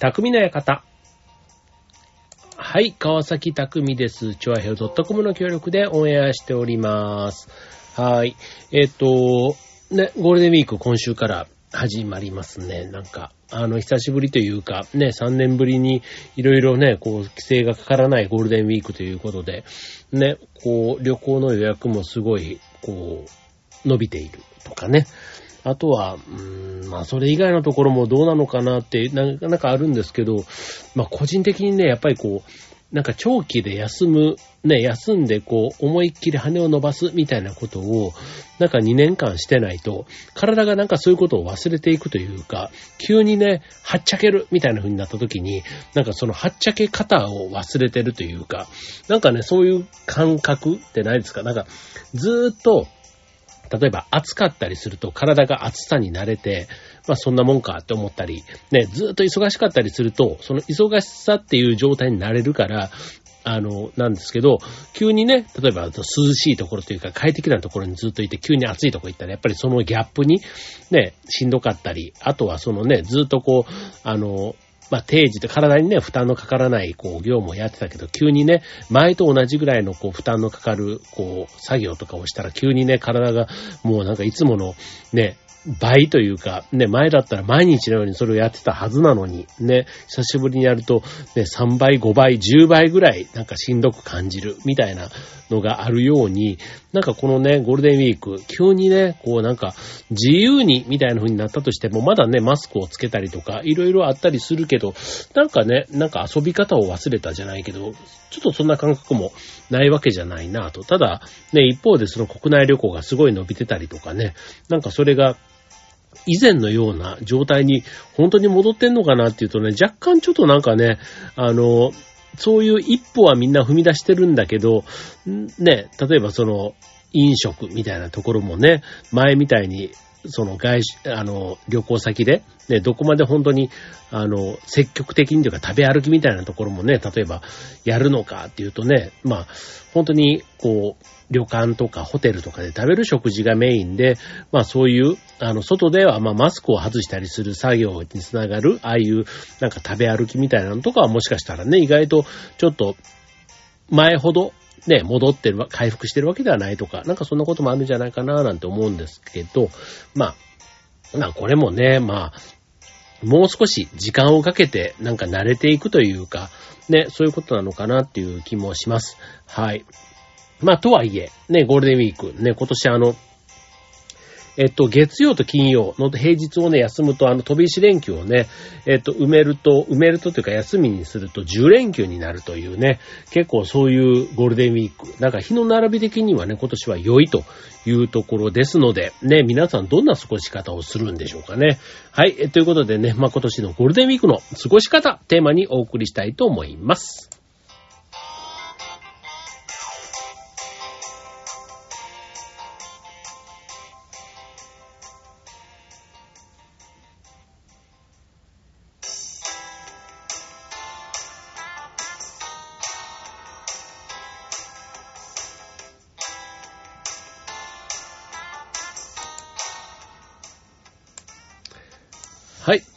匠の館。はい、川崎匠です。チョアヘオ .com の協力でオンエアしております。はい。えっ、と、ね、ゴールデンウィーク今週から始まりますね。なんか、あの、久しぶりというか、ね、3年ぶりにいろいろね、こう、規制がかからないゴールデンウィークということで、ね、こう、旅行の予約もすごい、こう、伸びているとかね。あとは、うーん、まあ、それ以外のところもどうなのかなって、なかなかあるんですけど、まあ、個人的にね、やっぱりこう、なんか長期で休む、ね、休んでこう、思いっきり羽を伸ばすみたいなことを、なんか2年間してないと、体がなんかそういうことを忘れていくというか、急にね、はっちゃけるみたいな風になった時に、なんかそのはっちゃけ方を忘れてるというか、なんかね、そういう感覚ってないですか？なんか、ずーっと、例えば暑かったりすると体が暑さに慣れて、まあそんなもんかって思ったり、ね、ずっと忙しかったりすると、その忙しさっていう状態になれるから、あの、なんですけど、急にね、例えば涼しいところというか快適なところにずっといて、急に暑いところ行ったら、やっぱりそのギャップに、ね、しんどかったり、あとはそのね、ずっとこう、あの、まあ、定時で体にね、負担のかからない、こう、業務をやってたけど、急にね、前と同じぐらいの、こう、負担のかかる、こう、作業とかをしたら、急にね、体が、もうなんかいつもの、ね、倍というか、ね、前だったら毎日のようにそれをやってたはずなのに、ね、久しぶりにやると、ね、3倍、5倍、10倍ぐらい、なんかしんどく感じる、みたいなのがあるように、なんかこのね、ゴールデンウィーク、急にね、こうなんか、自由に、みたいな風になったとしても、まだね、マスクをつけたりとか、いろいろあったりするけど、なんかね、なんか遊び方を忘れたじゃないけど、ちょっとそんな感覚もないわけじゃないなと。ただ、ね、一方でその国内旅行がすごい伸びてたりとかね、なんかそれが、以前のような状態に本当に戻ってんのかなっていうとね、若干ちょっとなんかね、あの、そういう一歩はみんな踏み出してるんだけど、ね、例えばその飲食みたいなところもね、前みたいにその外出、あの、旅行先で、ね、どこまで本当に、あの、積極的にというか食べ歩きみたいなところもね、例えばやるのかっていうとね、まあ、本当に、こう、旅館とかホテルとかで食べる食事がメインで、まあそういう、あの、外ではまあマスクを外したりする作業につながる、ああいうなんか食べ歩きみたいなのとかはもしかしたらね、意外とちょっと前ほどね、戻ってる、回復してるわけではないとか、なんかそんなこともあるんじゃないかななんて思うんですけど、まあ、まあこれもね、まあ、もう少し時間をかけてなんか慣れていくというか、ね、そういうことなのかなっていう気もします。はい。まあ、とはいえ、ね、ゴールデンウィーク、ね、今年あの、えっと、月曜と金曜の平日をね、休むと、あの、飛び石連休をね、えっと、埋めると、埋めるとというか休みにすると10連休になるというね、結構そういうゴールデンウィーク、なんか日の並び的にはね、今年は良いというところですので、ね、皆さんどんな過ごし方をするんでしょうかね。はい、ということでね、まあ、今年のゴールデンウィークの過ごし方、テーマにお送りしたいと思います。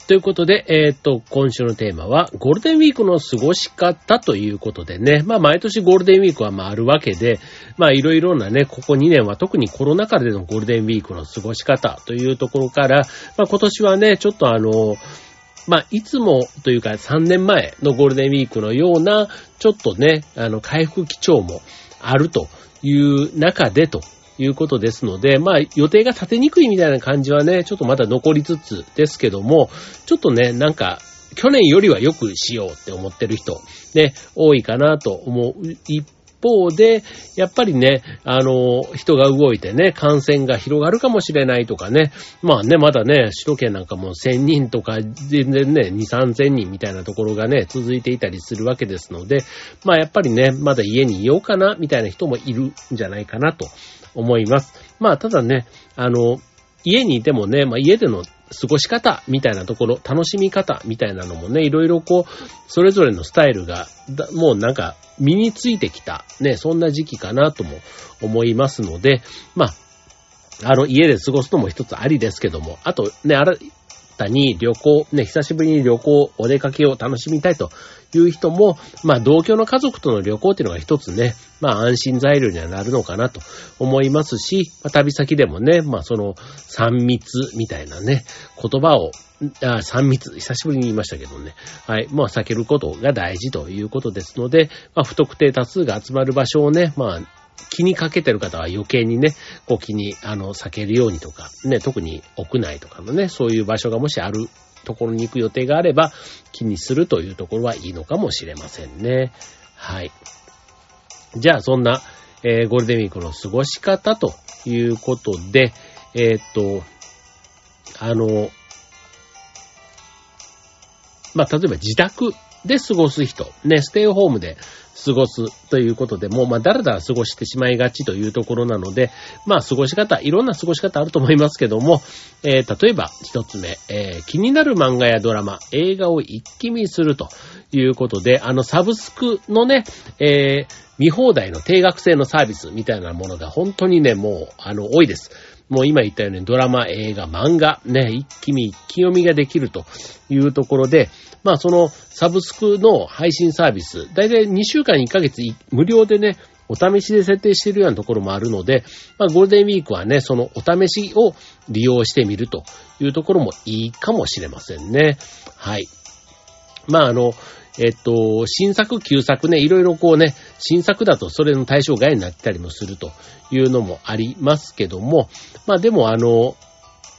ということで、えっ、と、今週のテーマは、ゴールデンウィークの過ごし方ということでね、まあ、毎年ゴールデンウィークはまああるわけで、まあ、いろいろなね、ここ2年は特にコロナ禍でのゴールデンウィークの過ごし方というところから、まあ、今年はね、ちょっとあの、まあ、いつもというか3年前のゴールデンウィークのような、ちょっとね、あの、回復基調もあるという中でということですので、まあ予定が立てにくいみたいな感じはね、ちょっとまだ残りつつですけども、ちょっとね、なんか、去年よりはよくしようって思ってる人、ね、多いかなと思う方で、やっぱりね、あの、人が動いてね、感染が広がるかもしれないとかね、まあね、まだね、首都圏なんかも1000人とか、全然ね、2、3000人みたいなところがね、続いていたりするわけですので、まあやっぱりね、まだ家にいようかな、みたいな人もいるんじゃないかなと思います。まあただね、あの、家にいてもね、まあ家での過ごし方みたいなところ、楽しみ方みたいなのもね、いろいろこう、それぞれのスタイルが、もうなんか身についてきた、ね、そんな時期かなとも思いますので、まあ、あの、家で過ごすのも一つありですけども、あとね、あら、たに旅行、ね、久しぶりに旅行、お出かけを楽しみたいという人も、まあ同居の家族との旅行っていうのが一つね、まあ安心材料にはなるのかなと思いますし、まあ、旅先でもね、まあその3密みたいなね、言葉をあ、3密、久しぶりに言いましたけどね。はい。まあ、避けることが大事ということですので、まあ、不特定多数が集まる場所をね、まあ、気にかけてる方は余計にね、こう気に、あの、避けるようにとか、ね、特に屋内とかのね、そういう場所がもしあるところに行く予定があれば、気にするというところはいいのかもしれませんね。はい。じゃあ、そんな、えー、ゴールデンウィークの過ごし方ということで、えー、っと、あの、まあ、例えば自宅で過ごす人、ね、ステイホームで過ごすということでもう、まあ、だらだら過ごしてしまいがちというところなので、まあ、過ごし方、いろんな過ごし方あると思いますけども、えー、例えば、一つ目、えー、気になる漫画やドラマ、映画を一気見するということで、あの、サブスクのね、えー、見放題の定額制のサービスみたいなものが本当にね、もう、あの、多いです。もう今言ったようにドラマ、映画、漫画、ね、一気見、一気読みができるというところで、まあそのサブスクの配信サービス、だいたい2週間1ヶ月無料でね、お試しで設定しているようなところもあるので、まあゴールデンウィークはね、そのお試しを利用してみるというところもいいかもしれませんね。はい。まああの、えっと、新作、旧作ね、いろいろこうね、新作だとそれの対象外になったりもするというのもありますけども、まあでもあの、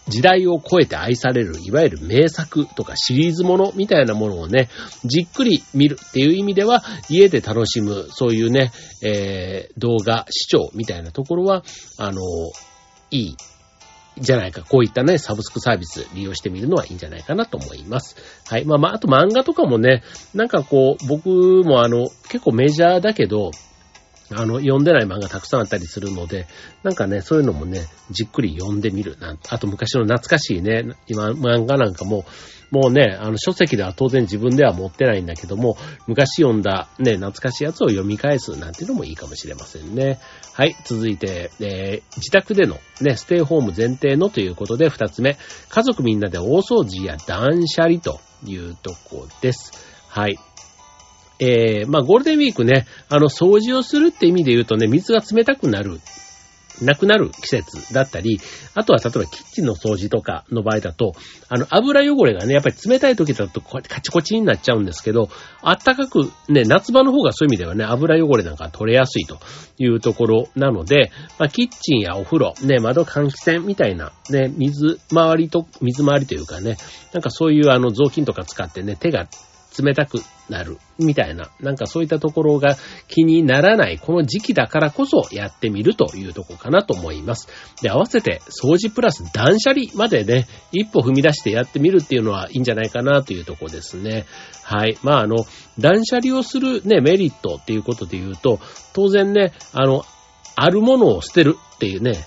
時代を超えて愛される、いわゆる名作とかシリーズものみたいなものをね、じっくり見るっていう意味では、家で楽しむ、そういうね、えー、動画、視聴みたいなところは、あの、いい、じゃないか。こういったね、サブスクサービス利用してみるのはいいんじゃないかなと思います。はい。まあまあ、あと漫画とかもね、なんかこう、僕もあの、結構メジャーだけど、あの、読んでない漫画たくさんあったりするので、なんかね、そういうのもね、じっくり読んでみる。なんあと昔の懐かしいね、今、漫画なんかも、もうね、あの、書籍では当然自分では持ってないんだけども、昔読んだね、懐かしいやつを読み返すなんていうのもいいかもしれませんね。はい、続いて、えー、自宅でのね、ステイホーム前提のということで、二つ目、家族みんなで大掃除や断捨離というとこです。はい。えー、まあ、ゴールデンウィークね、あの、掃除をするって意味で言うとね、水が冷たくなる。なくなる季節だったり、あとは例えばキッチンの掃除とかの場合だと、あの油汚れがね、やっぱり冷たい時だとこうやってカチコチになっちゃうんですけど、あったかくね、夏場の方がそういう意味ではね、油汚れなんか取れやすいというところなので、まあ、キッチンやお風呂、ね、窓換気扇みたいな、ね、水回りと、水回りというかね、なんかそういうあの雑巾とか使ってね、手が冷たくなる、みたいな、なんかそういったところが気にならない、この時期だからこそやってみるというとこかなと思います。で、合わせて掃除プラス断捨離までね、一歩踏み出してやってみるっていうのはいいんじゃないかなというとこですね。はい。まあ、あの、断捨離をするね、メリットっていうことで言うと、当然ね、あの、あるものを捨てるっていうね、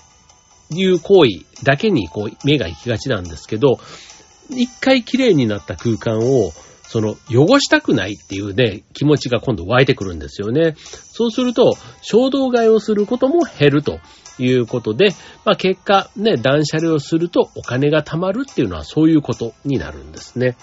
いう行為だけにこう目が行きがちなんですけど、一回綺麗になった空間をその、汚したくないっていうね、気持ちが今度湧いてくるんですよね。そうすると、衝動買いをすることも減るということで、まあ結果、ね、断捨離をするとお金が貯まるっていうのはそういうことになるんですね。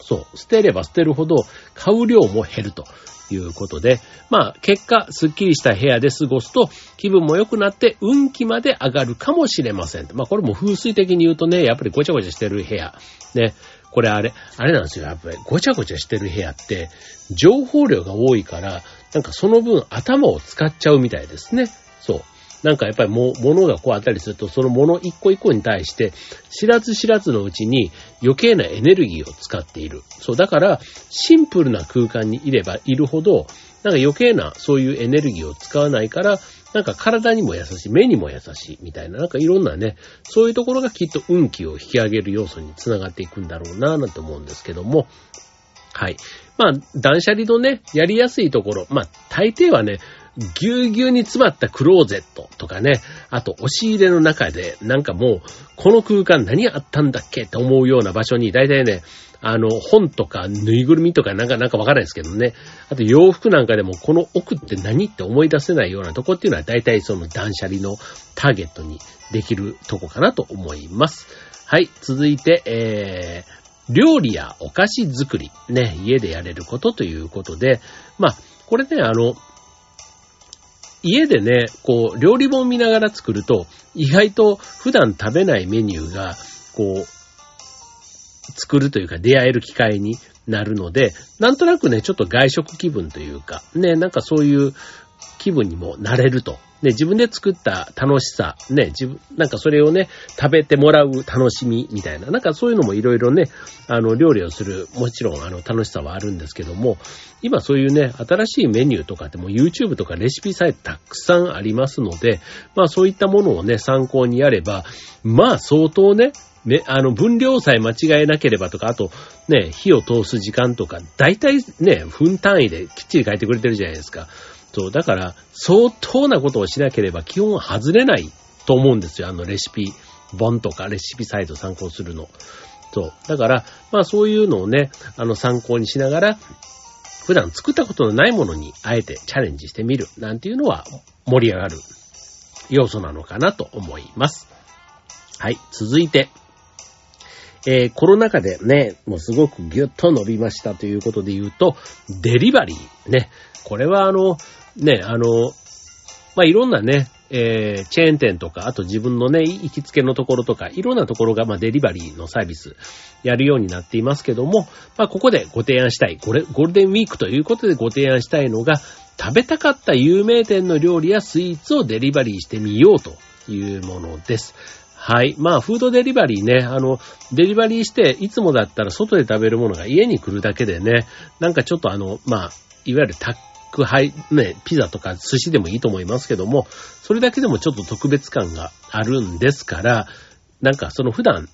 そう。捨てれば捨てるほど買う量も減るということで、まあ結果、スッキリした部屋で過ごすと気分も良くなって運気まで上がるかもしれません。まあこれも風水的に言うとね、やっぱりごちゃごちゃしてる部屋、ね、これあれ、あれなんですよ。やっぱりごちゃごちゃしてる部屋って、情報量が多いから、なんかその分頭を使っちゃうみたいですね。そう。なんかやっぱりも、物がこうあったりすると、その物一個一個に対して、知らず知らずのうちに余計なエネルギーを使っている。そう、だから、シンプルな空間にいればいるほど、なんか余計なそういうエネルギーを使わないから、なんか体にも優しい、目にも優しいみたいな、なんかいろんなね、そういうところがきっと運気を引き上げる要素につながっていくんだろうなぁ、なんて思うんですけども、はい。まあ、断捨離のね、やりやすいところ、まあ、大抵はね、ぎゅうぎゅうに詰まったクローゼットとかね、あと押し入れの中で、なんかもう、この空間何あったんだっけって思うような場所に、大体ね、あの、本とかぬいぐるみとかなんかなんかわからないですけどね。あと洋服なんかでもこの奥って何って思い出せないようなとこっていうのは大体その断捨離のターゲットにできるとこかなと思います。はい、続いて、えー、料理やお菓子作り、ね、家でやれることということで、まあ、これね、あの、家でね、こう、料理本見ながら作ると、意外と普段食べないメニューが、こう、作るというか出会える機会になるので、なんとなくね、ちょっと外食気分というか、ね、なんかそういう気分にもなれると。ね、自分で作った楽しさ、ね、自分、なんかそれをね、食べてもらう楽しみみたいな、なんかそういうのもいろいろね、あの、料理をする、もちろんあの、楽しさはあるんですけども、今そういうね、新しいメニューとかっても YouTube とかレシピサイトたくさんありますので、まあそういったものをね、参考にやれば、まあ相当ね、ね、あの、分量さえ間違えなければとか、あと、ね、火を通す時間とか、大体ね、分単位できっちり書いてくれてるじゃないですか。そう、だから、相当なことをしなければ基本は外れないと思うんですよ。あのレシピ本とかレシピサイト参考するの。そう。だから、まあそういうのをね、あの参考にしながら、普段作ったことのないものにあえてチャレンジしてみるなんていうのは盛り上がる要素なのかなと思います。はい。続いて、えー、コロナ禍でね、もうすごくギュッと伸びましたということで言うと、デリバリー。ね。これはあの、ね、あの、まあ、いろんなね、えー、チェーン店とか、あと自分のね、行きつけのところとか、いろんなところが、まあ、デリバリーのサービス、やるようになっていますけども、まあ、ここでご提案したい、これ、ゴールデンウィークということでご提案したいのが、食べたかった有名店の料理やスイーツをデリバリーしてみようというものです。はい。まあ、フードデリバリーね、あの、デリバリーして、いつもだったら外で食べるものが家に来るだけでね、なんかちょっとあの、まあ、いわゆる宅宅配、ね、ピザとか寿司でもいいと思いますけども、それだけでもちょっと特別感があるんですから、なんかその普段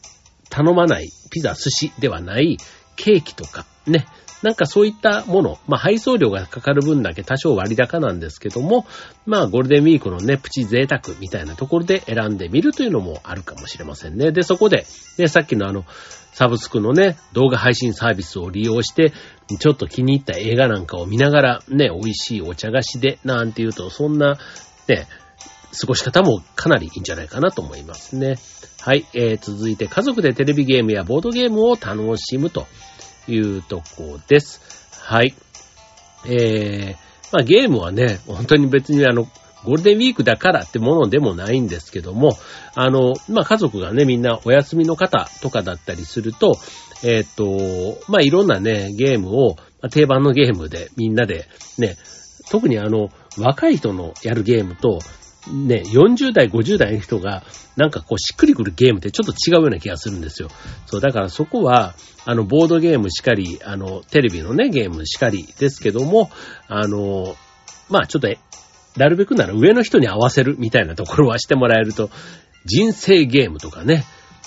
頼まないピザ、寿司ではないケーキとか、ね、なんかそういったもの、まあ配送料がかかる分だけ多少割高なんですけども、まあゴールデンウィークのね、プチ贅沢みたいなところで選んでみるというのもあるかもしれませんね。で、そこで、ね、さっきのあの、サブスクのね、動画配信サービスを利用して、ちょっと気に入った映画なんかを見ながら、ね、美味しいお茶菓子で、なんていうと、そんな、ね、過ごし方もかなりいいんじゃないかなと思いますね。はい、えー、続いて家族でテレビゲームやボードゲームを楽しむというとこです。はい。えー、まあゲームはね、本当に別にあの、ゴールデンウィークだからってものでもないんですけども、あの、まあ、家族がね、みんなお休みの方とかだったりすると、えっ、と、まあ、いろんなね、ゲームを、定番のゲームでみんなで、ね、特にあの、若い人のやるゲームと、ね、40代、50代の人が、なんかこう、しっくりくるゲームってちょっと違うような気がするんですよ。そう、だからそこは、あの、ボードゲームしかり、あの、テレビのね、ゲームしかりですけども、あの、まあちょっとなるべくなら上の人に合わせるみたいなところはしてもらえると、人生ゲームとかね、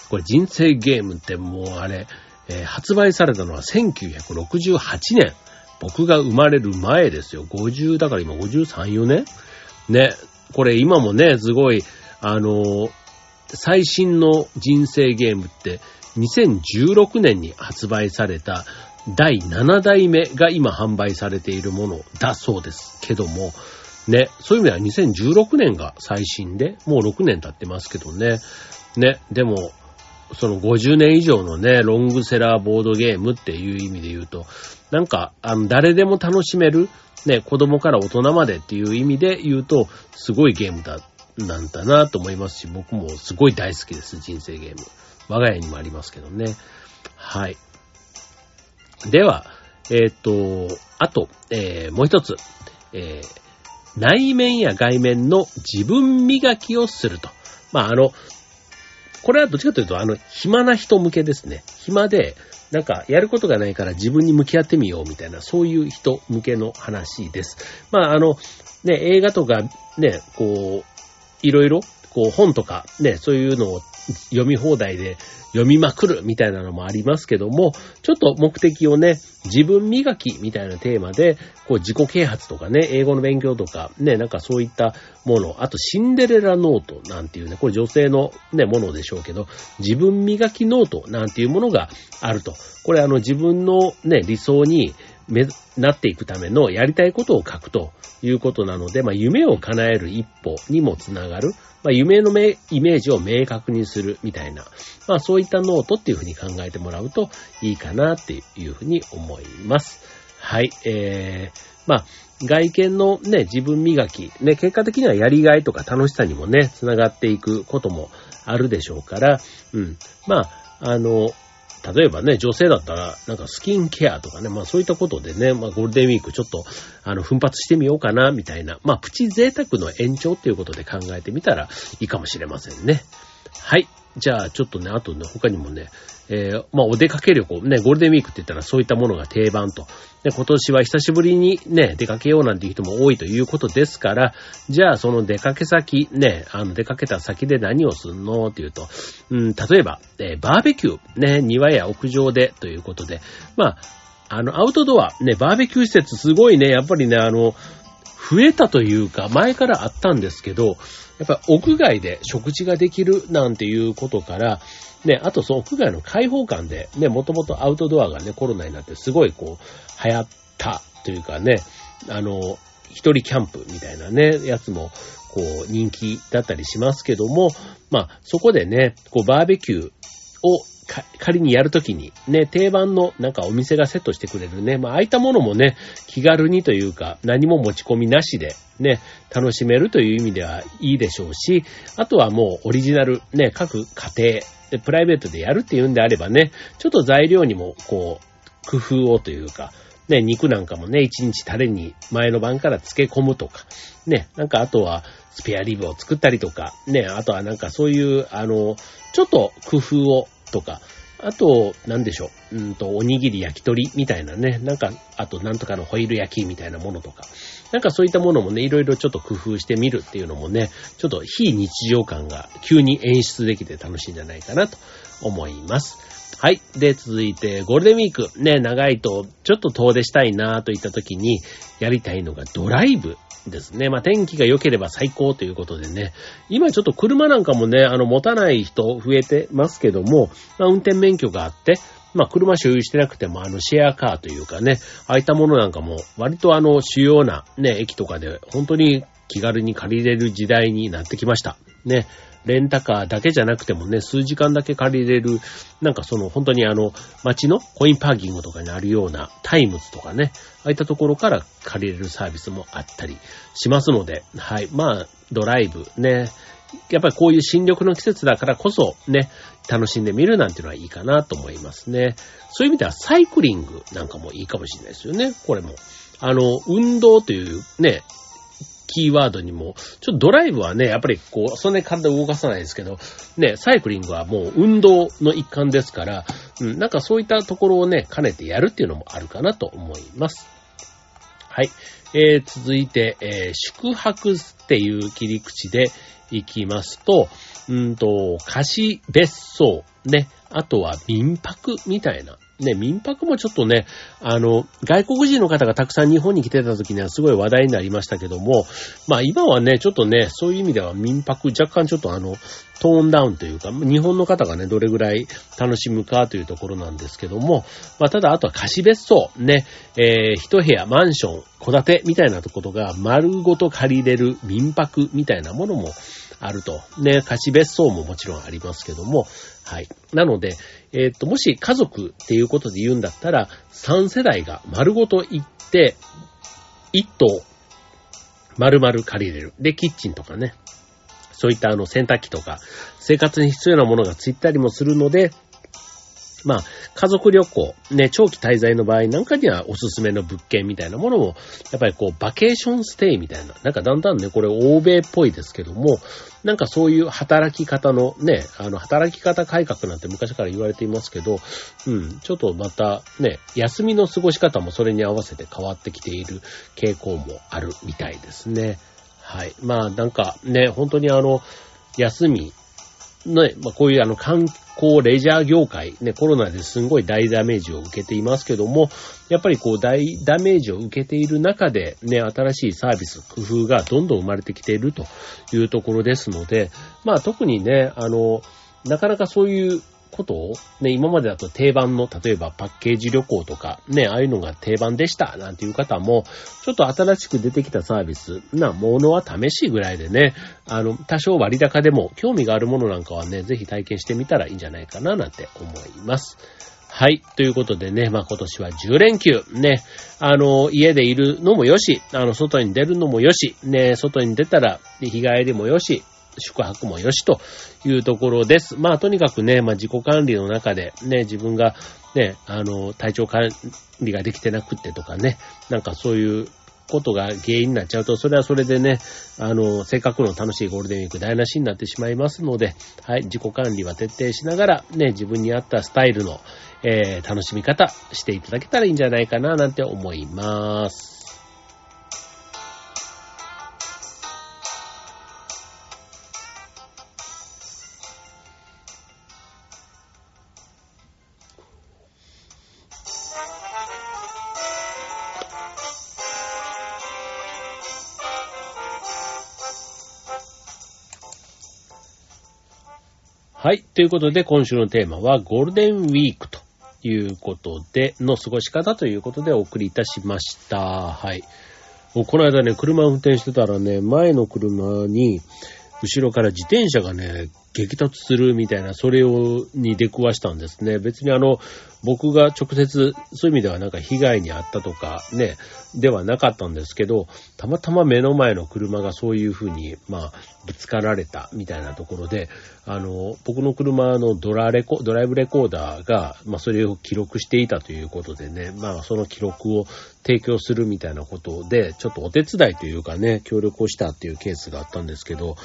これ人生ゲームってもうあれ、えー、発売されたのは1968年。僕が生まれる前ですよ。50、だから今53、4年ね。これ今もね、すごい、あの、最新の人生ゲームって2016年に発売された第7代目が今販売されているものだそうですけども、ね、そういう意味では2016年が最新で、もう6年経ってますけどね。ね、でも、その50年以上のね、ロングセラーボードゲームっていう意味で言うと、なんか、あの、誰でも楽しめる、ね、子供から大人までっていう意味で言うと、すごいゲームだ、なんだなと思いますし、僕もすごい大好きです、人生ゲーム。我が家にもありますけどね。はい。では、えっ、ー、と、あと、えー、もう一つ、えー、内面や外面の自分磨きをすると。まあ、あの、これはどっちかというと、あの、暇な人向けですね。暇で、なんか、やることがないから自分に向き合ってみようみたいな、そういう人向けの話です。まあ、あの、ね、映画とか、ね、こう、いろいろ、こう、本とか、ね、そういうのを読み放題で読みまくるみたいなのもありますけども、ちょっと目的をね、自分磨きみたいなテーマで、こう自己啓発とかね、英語の勉強とか、ね、なんかそういったもの、あとシンデレラノートなんていうね、これ女性のね、ものでしょうけど、自分磨きノートなんていうものがあると。これあの自分のね、理想にめ、なっていくためのやりたいことを書くということなので、まあ夢を叶える一歩にもつながる。まあ、夢のイメージを明確にするみたいな、まあ、そういったノートっていうふうに考えてもらうといいかなっていうふうに思います。はい、えー、まあ、外見のね、自分磨き、ね、結果的にはやりがいとか楽しさにもね、つながっていくこともあるでしょうから、うん。まあ、あの、例えばね、女性だったら、なんかスキンケアとかね、まあそういったことでね、まあゴールデンウィークちょっと、あの、奮発してみようかな、みたいな、まあプチ贅沢の延長っていうことで考えてみたらいいかもしれませんね。はい。じゃあ、ちょっとね、あとね、他にもね、えー、まあ、お出かけ旅行、ね、ゴールデンウィークって言ったらそういったものが定番と。で、今年は久しぶりにね、出かけようなんていう人も多いということですから、じゃあ、その出かけ先、ね、あの、出かけた先で何をすんのっていうと、うん、例えば、えー、バーベキュー、ね、庭や屋上でということで、まあ、あの、アウトドア、ね、バーベキュー施設すごいね、やっぱりね、あの、増えたというか、前からあったんですけど、やっぱ屋外で食事ができるなんていうことから、ね、あとその屋外の開放感で、ね、もともとアウトドアがね、コロナになってすごいこう、流行ったというかね、あの、一人キャンプみたいなね、やつも、こう、人気だったりしますけども、まあ、そこでね、こう、バーベキューを仮にやるときに、ね、定番のなんかお店がセットしてくれるね、まあ、ああいったものもね、気軽にというか、何も持ち込みなしで、ね、楽しめるという意味ではいいでしょうし、あとはもうオリジナル、ね、各家庭、でプライベートでやるっていうんであればね、ちょっと材料にも、こう、工夫をというか、ね、肉なんかもね、一日タレに前の晩から漬け込むとか、ね、なんかあとはスペアリブを作ったりとか、ね、あとはなんかそういう、あの、ちょっと工夫をとか、あと、なんでしょう。うんと、おにぎり焼き鳥みたいなね。なんか、あと、なんとかのホイル焼きみたいなものとか。なんかそういったものもね、いろいろちょっと工夫してみるっていうのもね、ちょっと非日常感が急に演出できて楽しいんじゃないかなと思います。はい。で、続いて、ゴールデンウィーク。ね、長いと、ちょっと遠出したいなといった時に、やりたいのがドライブですね。まあ、天気が良ければ最高ということでね。今ちょっと車なんかもね、あの、持たない人増えてますけども、まあ、運転免許があって、まあ、車所有してなくても、あの、シェアカーというかね、ああいったものなんかも、割とあの、主要なね、駅とかで、本当に気軽に借りれる時代になってきました。ね。レンタカーだけじゃなくてもね、数時間だけ借りれる、なんかその本当にあの、街のコインパーキングとかにあるようなタイムズとかね、ああいったところから借りれるサービスもあったりしますので、はい。まあ、ドライブね、やっぱりこういう新緑の季節だからこそね、楽しんでみるなんていうのはいいかなと思いますね。そういう意味ではサイクリングなんかもいいかもしれないですよね、これも。あの、運動というね、キーワードにも、ちょっとドライブはね、やっぱりこう、そんなに体動かさないですけど、ね、サイクリングはもう運動の一環ですから、うん、なんかそういったところをね、兼ねてやるっていうのもあるかなと思います。はい。えー、続いて、えー、宿泊っていう切り口でいきますと、うんと、貸別荘、ね、あとは民泊みたいな、ね、民泊もちょっとね、あの、外国人の方がたくさん日本に来てた時にはすごい話題になりましたけども、まあ今はね、ちょっとね、そういう意味では民泊若干ちょっとあの、トーンダウンというか、日本の方がね、どれぐらい楽しむかというところなんですけども、まあただあとは貸別荘、ね、えー、一部屋、マンション、戸建てみたいなとことが丸ごと借りれる民泊みたいなものもあると。ね、貸別荘ももちろんありますけども、はい。なので、えっ、と、もし家族っていうことで言うんだったら、3世代が丸ごと行って、1棟、丸々借りれる。で、キッチンとかね、そういったあの洗濯機とか、生活に必要なものがついたりもするので、まあ、家族旅行、ね、長期滞在の場合なんかにはおすすめの物件みたいなものも、やっぱりこう、バケーションステイみたいな、なんかだんだんね、これ欧米っぽいですけども、なんかそういう働き方のね、あの、働き方改革なんて昔から言われていますけど、うん、ちょっとまたね、休みの過ごし方もそれに合わせて変わってきている傾向もあるみたいですね。はい。まあなんかね、本当にあの、休みね、まあ、こういうあのこうレジャー業界、ね、コロナですんごい大ダメージを受けていますけども、やっぱりこう大ダメージを受けている中で、ね、新しいサービス、工夫がどんどん生まれてきているというところですので、まあ特にね、あの、なかなかそういうことを、ね、今までだと定番の、例えばパッケージ旅行とか、ね、ああいうのが定番でした、なんていう方も、ちょっと新しく出てきたサービスなものは試しぐらいでね、あの、多少割高でも興味があるものなんかはね、ぜひ体験してみたらいいんじゃないかな、なんて思います。はい。ということでね、まあ今年は10連休。ね。あの、家でいるのもよし、あの、外に出るのもよし、ね、外に出たら日帰りもよし、宿泊もよしというところです。まあとにかくね、まあ自己管理の中でね、自分がね、あの、体調管理ができてなくってとかね、なんかそういうことが原因になっちゃうと、それはそれでね、あの、せっかくの楽しいゴールデンウィーク台無しになってしまいますので、はい、自己管理は徹底しながら、ね、自分に合ったスタイルの、えー、楽しみ方していただけたらいいんじゃないかな、なんて思います。ということで、今週のテーマはゴールデンウィークということで、の過ごし方ということでお送りいたしました。はい。もうこの間ね、車を運転してたらね、前の車に、後ろから自転車がね、激突するみたいな、それを、に出くわしたんですね。別にあの、僕が直接、そういう意味ではなんか被害に遭ったとか、ね、ではなかったんですけど、たまたま目の前の車がそういうふうに、まあ、ぶつかられたみたいなところで、あの、僕の車のドラレコ、ドライブレコーダーが、まあ、それを記録していたということでね、まあ、その記録を提供するみたいなことで、ちょっとお手伝いというかね、協力をしたっていうケースがあったんですけど、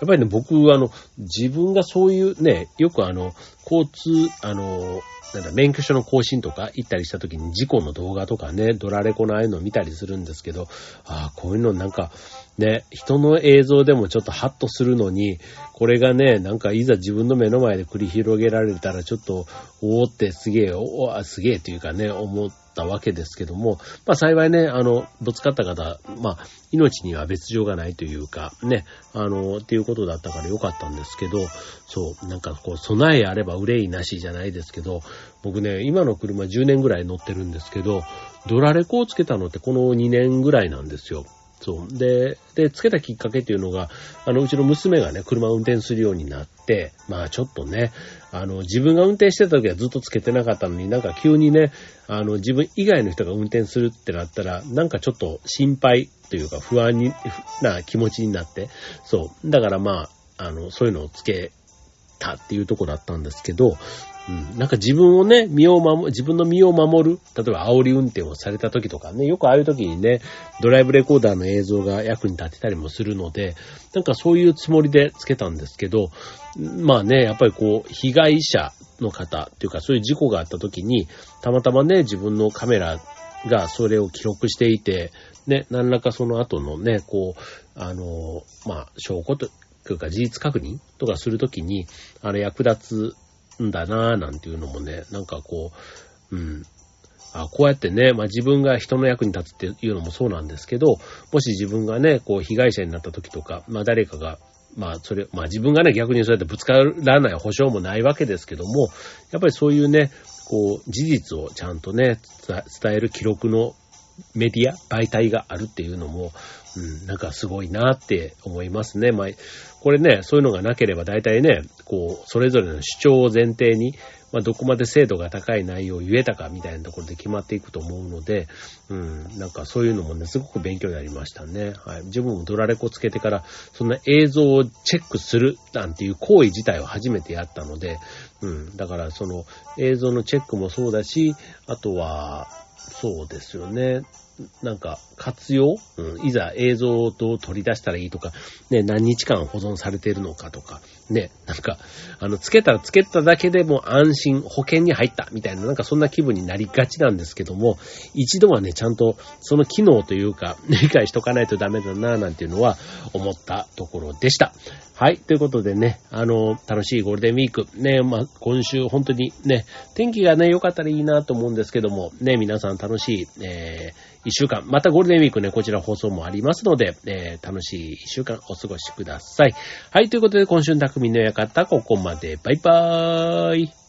やっぱりね、僕、あの、自分がそういうね、よくあの、交通、あの、なんだ、免許証の更新とか行ったりした時に事故の動画とかね、ドラレコのああいうのを見たりするんですけど、ああ、こういうのなんか、ね、人の映像でもちょっとハッとするのに、これがね、なんかいざ自分の目の前で繰り広げられたらちょっと、おおってすげえ、おお、すげえというかね、思ってたわけですけども、まあ幸いね、あの、ぶつかった方、まあ、命には別状がないというか、ね、あの、っていうことだったからよかったんですけど、そう、なんかこう、備えあれば憂いなしじゃないですけど、僕ね、今の車10年ぐらい乗ってるんですけど、ドラレコをつけたのってこの2年ぐらいなんですよ。そう。で、で、つけたきっかけっていうのが、あの、うちの娘がね、車を運転するようになって、まあちょっとね、あの、自分が運転してた時はずっとつけてなかったのになんか急にね、あの、自分以外の人が運転するってなったら、なんかちょっと心配というか不安にな気持ちになって、そう。だからまあ、あの、そういうのをつけたっていうとこだったんですけど、うん。なんか自分をね、身を守、自分の身を守る。例えば煽り運転をされた時とかね、よくああいう時にね、ドライブレコーダーの映像が役に立てたりもするので、なんかそういうつもりでつけたんですけど、まあね、やっぱりこう、被害者の方っていうか、そういう事故があった時に、たまたまね、自分のカメラがそれを記録していて、ね、何らかその後のね、こう、あの、まあ、証拠というか事実確認とかするときに、あの、役立つんだなぁなんていうのもね、なんかこう、うん。あこうやってね、まあ自分が人の役に立つっていうのもそうなんですけど、もし自分がね、こう被害者になった時とか、まあ誰かが、まあそれ、まあ自分がね、逆にそうやってぶつからない保証もないわけですけども、やっぱりそういうね、こう事実をちゃんとね、伝える記録のメディア、媒体があるっていうのも、うん、なんかすごいなって思いますね。まあ、これね、そういうのがなければ大体ね、こう、それぞれの主張を前提に、まあ、どこまで精度が高い内容を言えたかみたいなところで決まっていくと思うので、うん、なんかそういうのもね、すごく勉強になりましたね。はい。自分もドラレコつけてから、そんな映像をチェックするなんていう行為自体を初めてやったので、うん、だからその映像のチェックもそうだし、あとは、そうですよね。なんか、活用、うん、いざ映像を取り出したらいいとか、ね、何日間保存されているのかとか、ね、なんか、あの、つけたらつけただけでも安心、保険に入ったみたいな、なんかそんな気分になりがちなんですけども、一度はね、ちゃんとその機能というか、理解しとかないとダメだな、なんていうのは思ったところでした。はい。ということでね、あの、楽しいゴールデンウィーク。ね、まあ、今週本当にね、天気がね、良かったらいいなと思うんですけども、ね、皆さん楽しい、えー、一週間、またゴールデンウィークね、こちら放送もありますので、えー、楽しい一週間お過ごしください。はい。ということで、今週の匠の館、ここまで。バイバーイ。